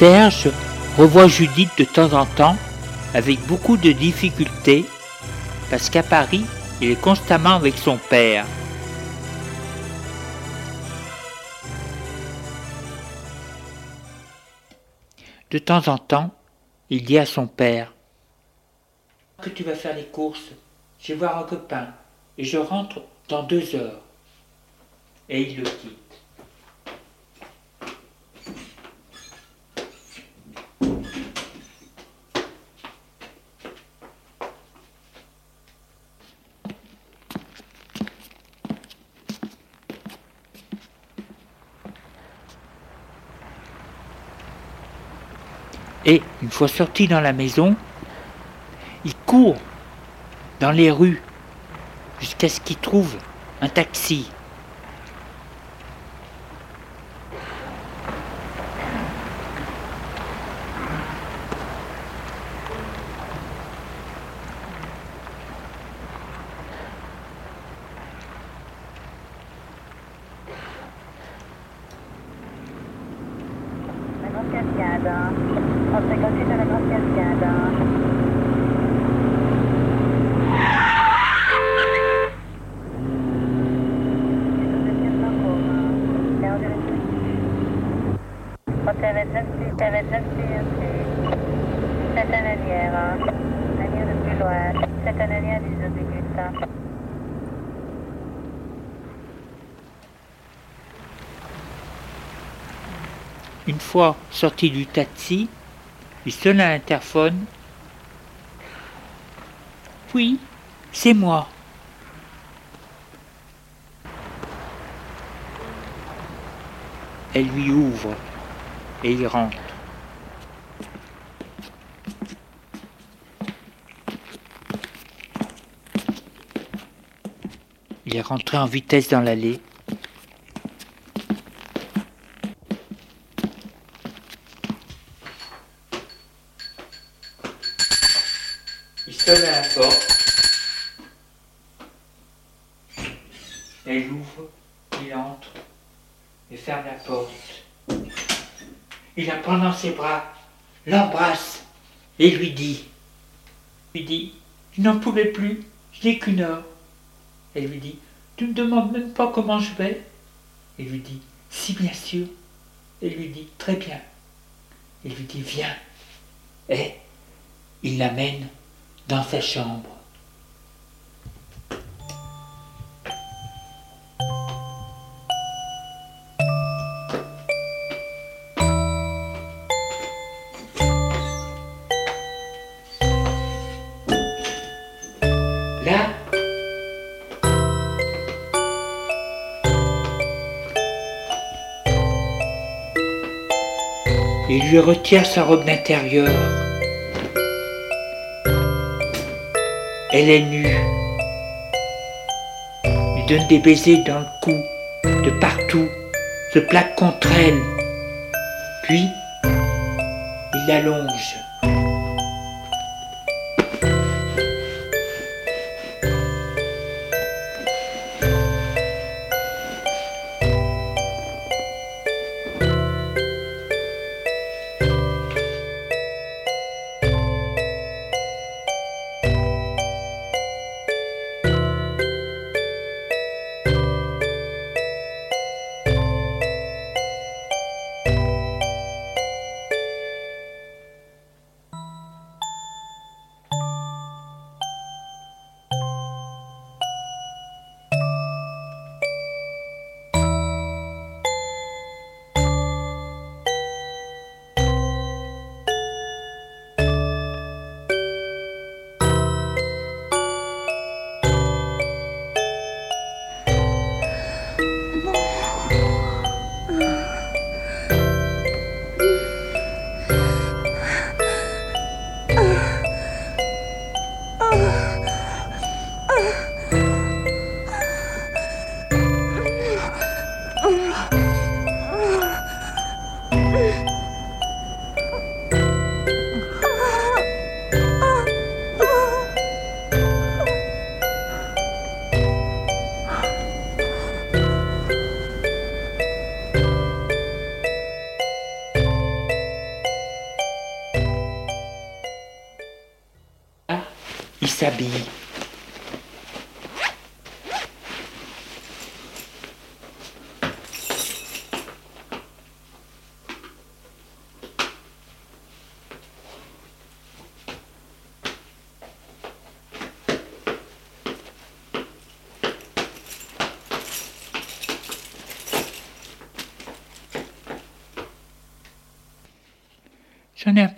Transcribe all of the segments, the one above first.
Serge revoit Judith de temps en temps avec beaucoup de difficultés parce qu'à Paris, il est constamment avec son père. De temps en temps, il dit à son père Que tu vas faire les courses, je vais voir un copain et je rentre dans deux heures. Et il le quitte. Et une fois sorti dans la maison, il court dans les rues jusqu'à ce qu'il trouve un taxi. Une fois sorti du taxi, il sonne à l'interphone. Oui, c'est moi. Elle lui ouvre et il rentre. Il est rentré en vitesse dans l'allée. Il sonne à la porte. Elle ouvre, il entre et ferme la porte. Il la prend dans ses bras, l'embrasse et lui dit, lui dit, je n'en pouvais plus, je n'ai qu'une heure. Elle lui dit, tu ne me demandes même pas comment je vais Il lui dit, si bien sûr. Elle lui dit, très bien. Il lui dit, viens. Et il l'amène dans sa chambre. Lui retire sa robe d'intérieur. Elle est nue. Il donne des baisers dans le cou, de partout, se plaque contre elle. Puis, il l'allonge.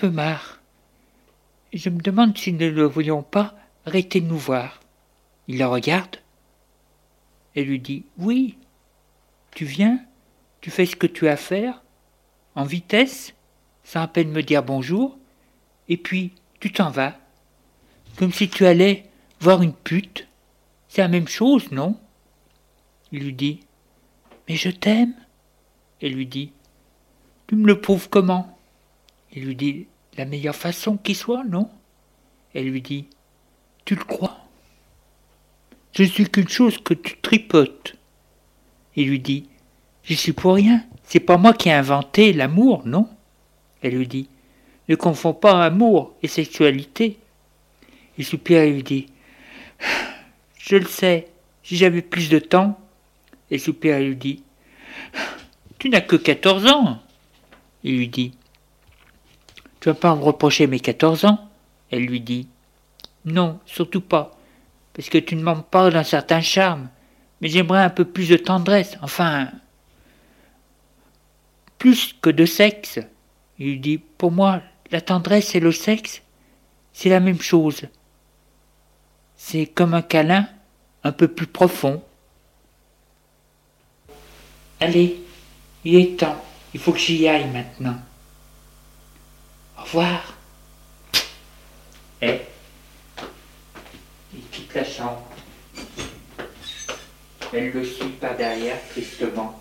Marre. Je me demande si nous ne le voyons pas arrêter de nous voir. Il la regarde. Et lui dit Oui, tu viens, tu fais ce que tu as à faire, en vitesse, sans à peine me dire bonjour, et puis tu t'en vas, comme si tu allais voir une pute. C'est la même chose, non? Il lui dit Mais je t'aime. Elle lui dit Tu me le prouves comment? Il lui dit La meilleure façon qui soit, non? Elle lui dit Tu le crois? Je suis qu'une chose que tu tripotes. Il lui dit Je suis pour rien. C'est pas moi qui ai inventé l'amour, non? Elle lui dit Ne confonds pas amour et sexualité. Il soupire et lui dit Je le sais, si j'avais plus de temps. Et soupire et lui dit Tu n'as que quatorze ans. Il lui dit Tu vas pas me reprocher mes quatorze ans Elle lui dit Non, surtout pas, parce que tu ne manques pas d'un certain charme, mais j'aimerais un peu plus de tendresse, enfin, plus que de sexe. Il lui dit Pour moi, la tendresse et le sexe, c'est la même chose. C'est comme un câlin un peu plus profond. Allez, il est temps, il faut que j'y aille maintenant. Au revoir. Et il quitte la chambre. Elle le suit par derrière tristement.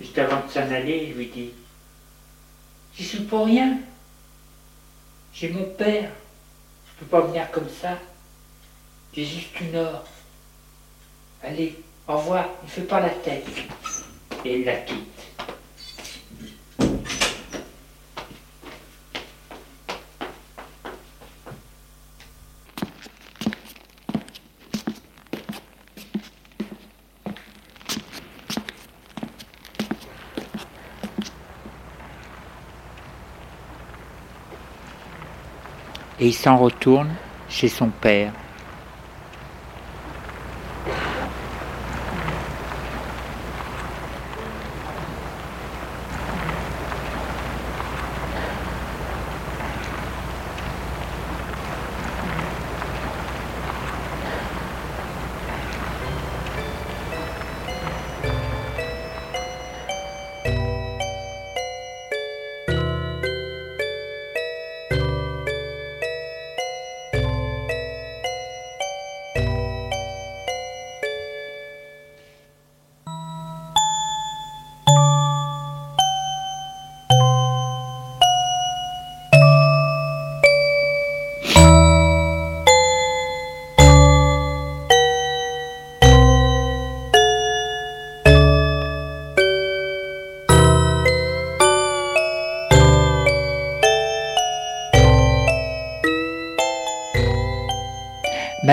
Juste avant de s'en aller, il lui dit J'y suis pour rien. J'ai mon père. Je peux pas venir comme ça. J'ai juste une heure. Allez, au revoir, ne fais pas la tête. Et il la quitte. Et il s'en retourne chez son père.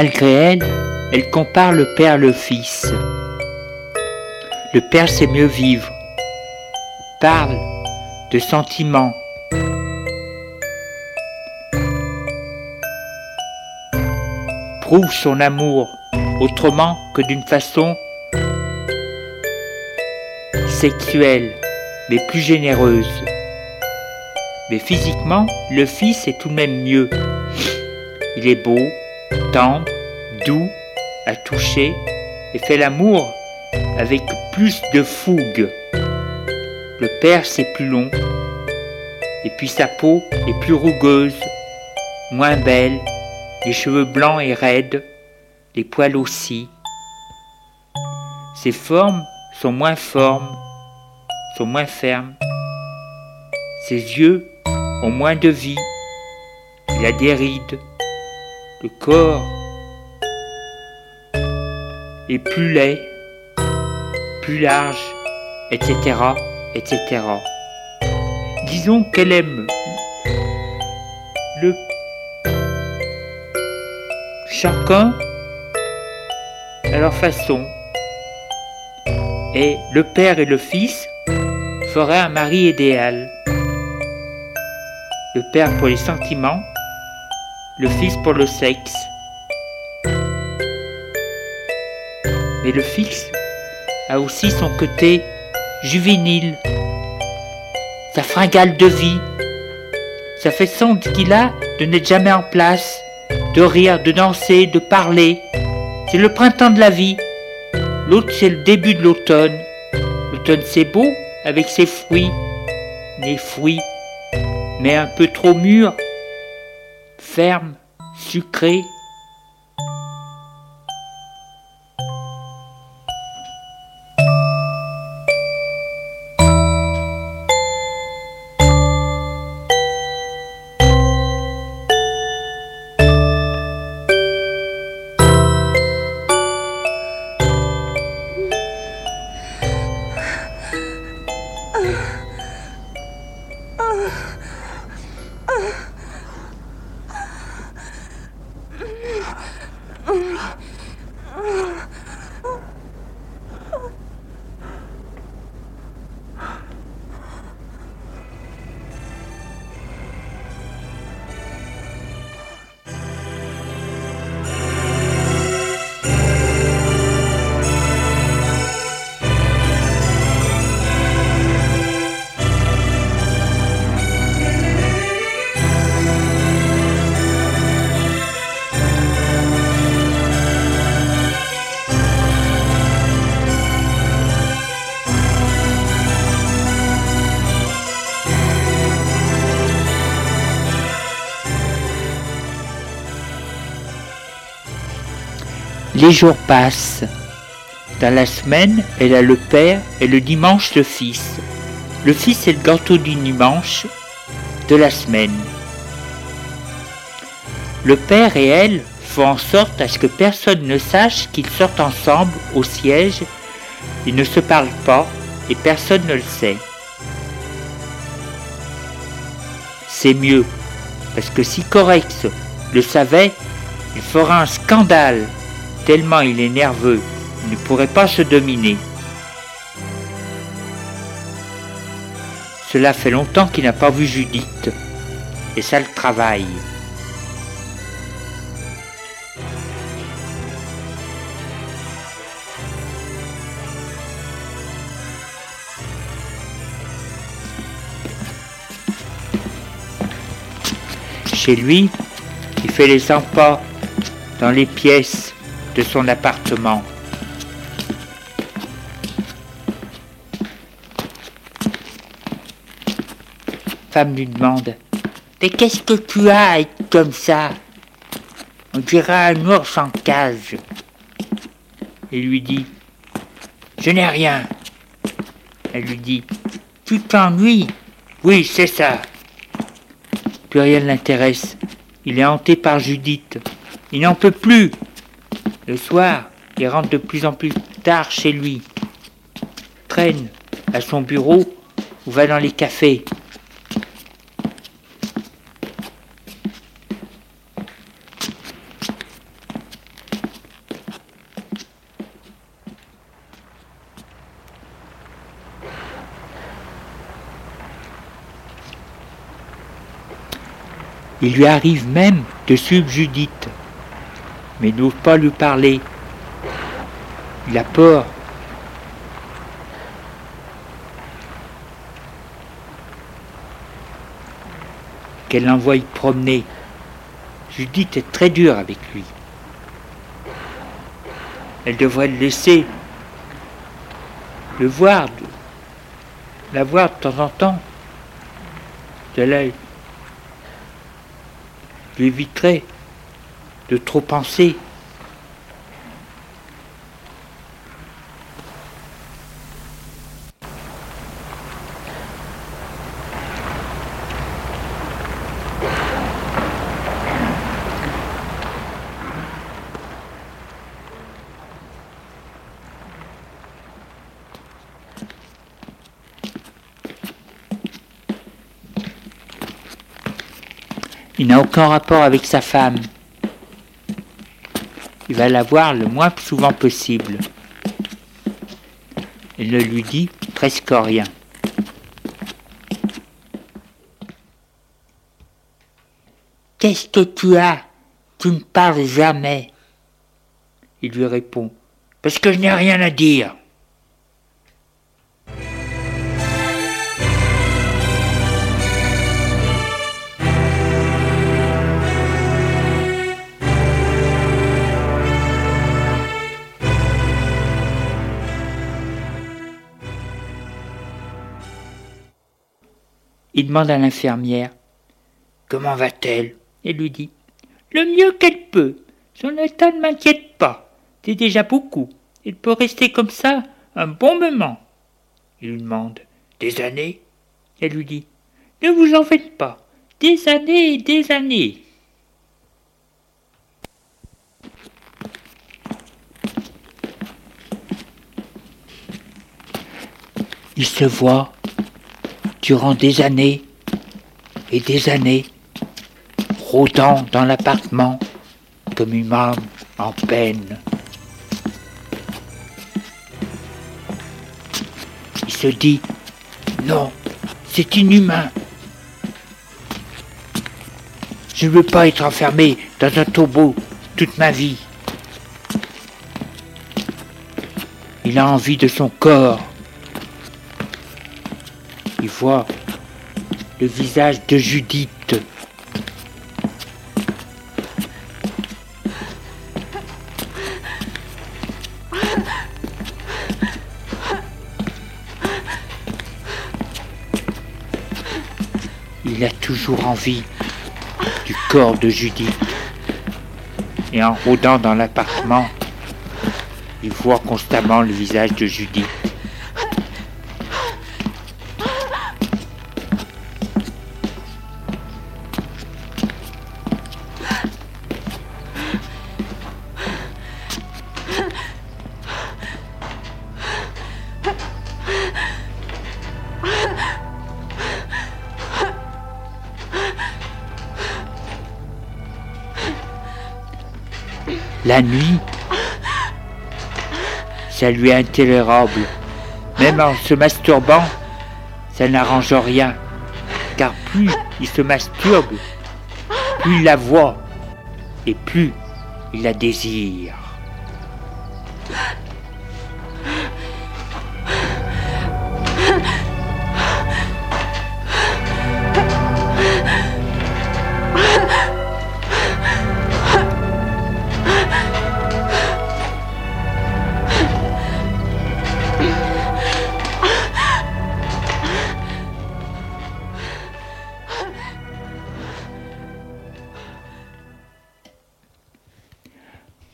Malgré elle, elle compare le père le fils. Le père sait mieux vivre, parle de sentiments, prouve son amour autrement que d'une façon sexuelle, mais plus généreuse. Mais physiquement, le fils est tout de même mieux. Il est beau, tendre, doux à toucher et fait l'amour avec plus de fougue. Le père c'est plus long et puis sa peau est plus rugueuse, moins belle, les cheveux blancs et raides, les poils aussi. Ses formes sont moins formes, sont moins fermes. Ses yeux ont moins de vie. Il a des rides. Le corps est plus laid, plus large, etc., etc. Disons qu'elle aime le chacun à leur façon. Et le père et le fils feraient un mari idéal. Le père pour les sentiments, le fils pour le sexe. Mais le fils a aussi son côté juvénile, sa fringale de vie, sa façon qu'il a de n'être jamais en place, de rire, de danser, de parler. C'est le printemps de la vie. L'autre, c'est le début de l'automne. L'automne, c'est beau avec ses fruits, les fruits, mais un peu trop mûrs, fermes, sucrés, Ugh. Jours passent. Dans la semaine, elle a le père et le dimanche le fils. Le fils est le gâteau du dimanche de la semaine. Le père et elle font en sorte à ce que personne ne sache qu'ils sortent ensemble au siège. Ils ne se parlent pas et personne ne le sait. C'est mieux, parce que si Corex le savait, il fera un scandale tellement il est nerveux, il ne pourrait pas se dominer. Cela fait longtemps qu'il n'a pas vu Judith, et ça le travaille. Chez lui, il fait les empas dans les pièces de son appartement. Femme lui demande Mais qu'est-ce que tu as à être comme ça? On dirait un ours en cage. Il lui dit Je n'ai rien. Elle lui dit Tu t'ennuies Oui, c'est ça. Plus rien ne l'intéresse. Il est hanté par Judith. Il n'en peut plus. Le soir, il rentre de plus en plus tard chez lui, traîne à son bureau ou va dans les cafés. Il lui arrive même de subjudite. Mais n'ose pas lui parler. Il a peur. Qu'elle l'envoie promener. Judith est très dure avec lui. Elle devrait le laisser le voir, la voir de temps en temps, de l'œil, lui éviterait de trop penser. Il n'a aucun rapport avec sa femme. Va la voir le moins souvent possible. Il ne lui dit presque rien. Qu'est-ce que tu as? Tu ne parles jamais. Il lui répond Parce que je n'ai rien à dire. Il demande à l'infirmière Comment va-t-elle? Elle lui dit Le mieux qu'elle peut. Son état ne m'inquiète pas. C'est déjà beaucoup. Il peut rester comme ça un bon moment. Il lui demande Des années? Elle lui dit Ne vous en faites pas. Des années et des années. Il se voit durant des années et des années, rôdant dans l'appartement comme une âme en peine. Il se dit, non, c'est inhumain. Je ne veux pas être enfermé dans un tombeau toute ma vie. Il a envie de son corps, il voit le visage de Judith. Il a toujours envie du corps de Judith. Et en rôdant dans l'appartement, il voit constamment le visage de Judith. Nuit, ça lui est intolérable. Même en se masturbant, ça n'arrange rien. Car plus il se masturbe, plus il la voit et plus il la désire.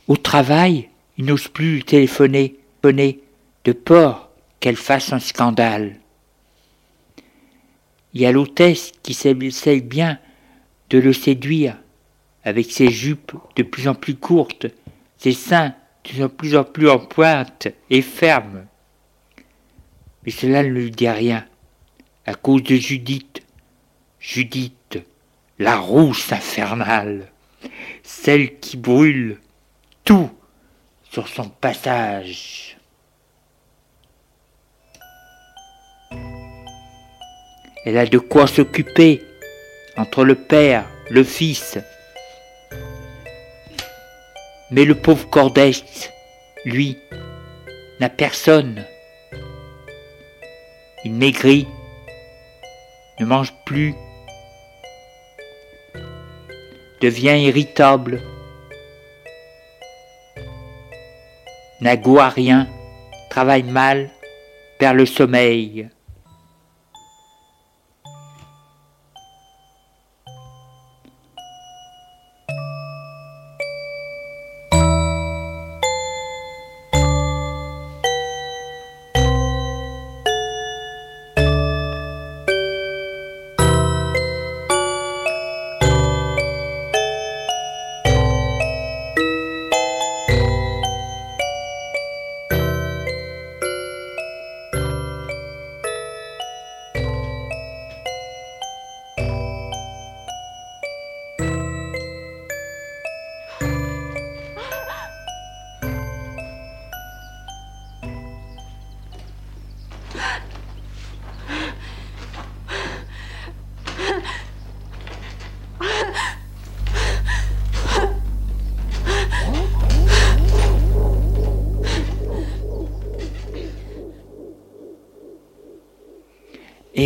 Au travail, il n'ose plus téléphoner, de peur qu'elle fasse un scandale. Il y a l'hôtesse qui essaye bien de le séduire avec ses jupes de plus en plus courtes, ses seins de plus en plus en pointe et fermes? Mais cela ne lui dit rien, à cause de Judith. Judith, la rousse infernale, celle qui brûle tout sur son passage. Elle a de quoi s'occuper entre le père le fils. Mais le pauvre Cordès, lui, n'a personne. Il maigrit, ne mange plus, devient irritable, n'a goût à rien, travaille mal, perd le sommeil.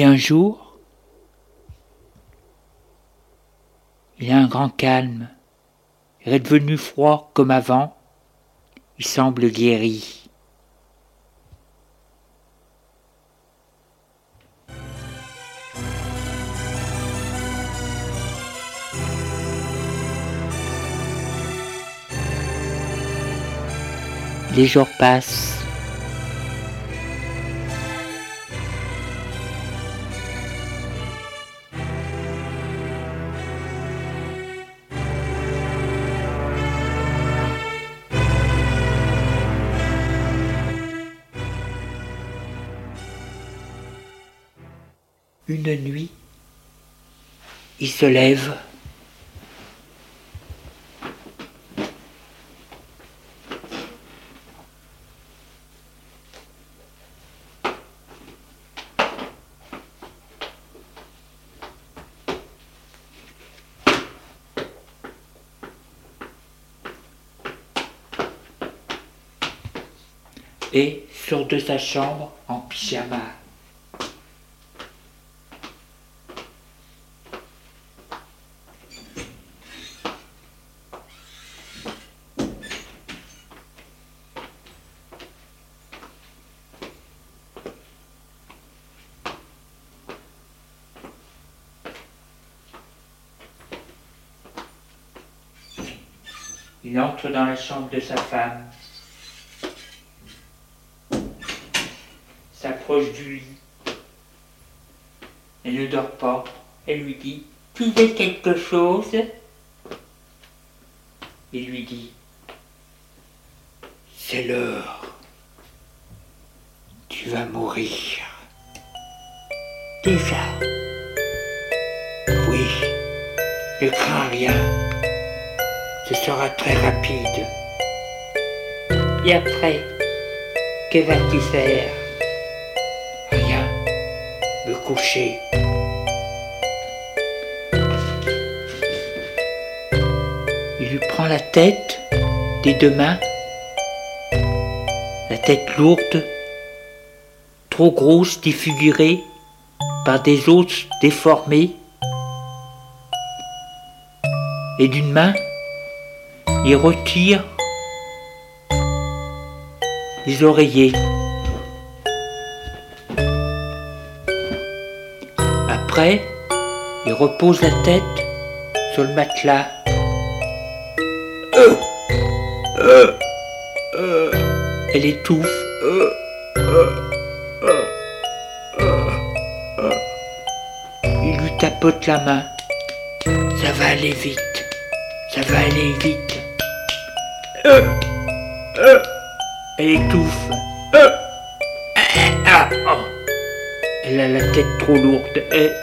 Et un jour, il a un grand calme. Il est devenu froid comme avant. Il semble guéri. Les jours passent. Une nuit, il se lève. et sort de sa chambre en pyjama. Il entre dans la chambre de sa femme, s'approche du lit. Elle ne dort pas. Elle lui dit Tu veux quelque chose? Il lui dit C'est l'heure. Tu vas mourir. Déjà. Oui. Ne crains rien. Ce sera très rapide. Et après, que vas-tu faire? Rien. Me coucher. Il lui prend la tête des deux mains, la tête lourde, trop grosse, défigurée par des os déformés, et d'une main, il retire les oreillers. Après, il repose la tête sur le matelas. Euh, euh, euh. Elle étouffe. Il lui tapote la main. Ça va aller vite. Ça va aller vite. Elle étouffe. Ah, oh. Elle a la tête trop lourde. Elle...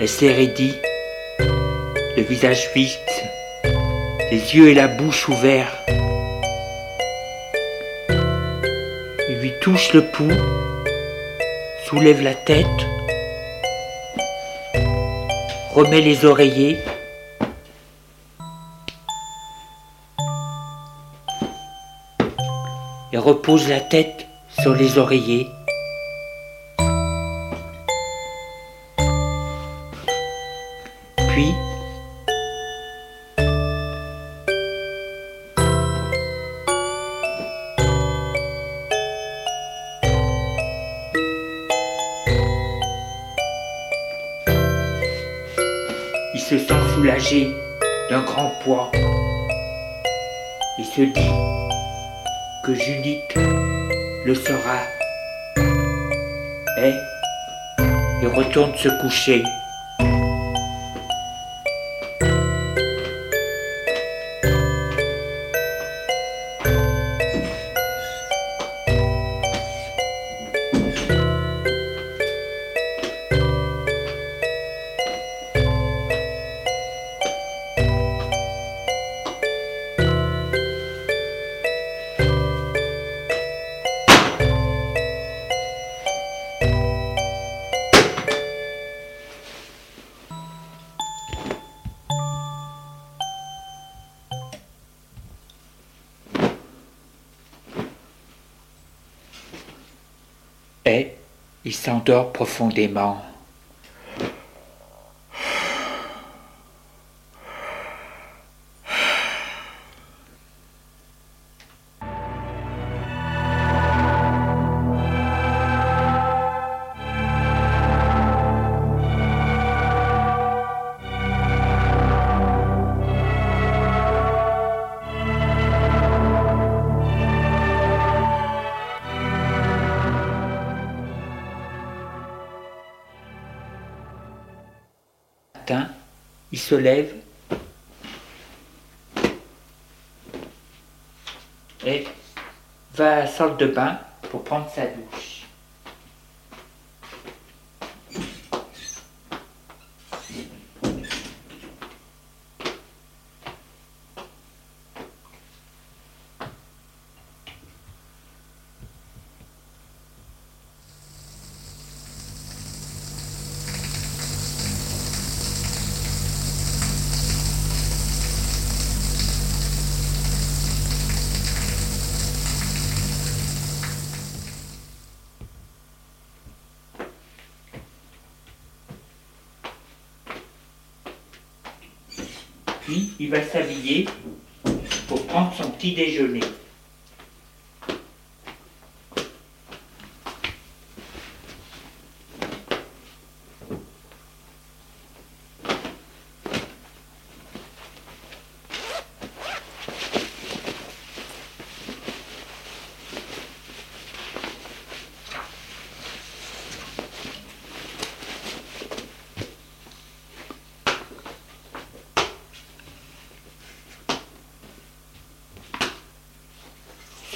Elle s'est raidie, le visage fixe, les yeux et la bouche ouverts. Il lui touche le pouls, soulève la tête, remet les oreillers, et repose la tête sur les oreillers. Puis, et il retourne se coucher. Profondément. Il se lève et va à la salle de bain pour prendre sa douche. Puis il va s'habiller pour prendre son petit déjeuner.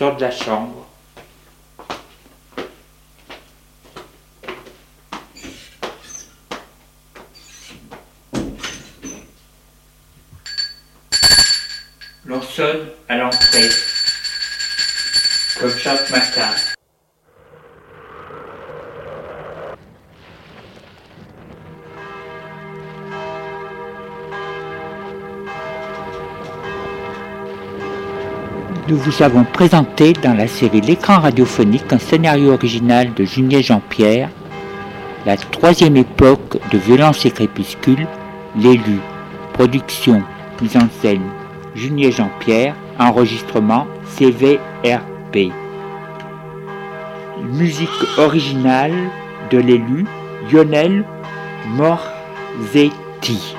Sort de la chambre. L'on sonne à l'entrée, comme chaque matin. Nous vous avons présenté dans la série L'écran radiophonique un scénario original de Junier Jean-Pierre, la troisième époque de Violence et Crépuscule, l'élu, production, mise en scène, Junier Jean-Pierre, enregistrement CVRP. Musique originale de l'élu, Lionel Morzetti.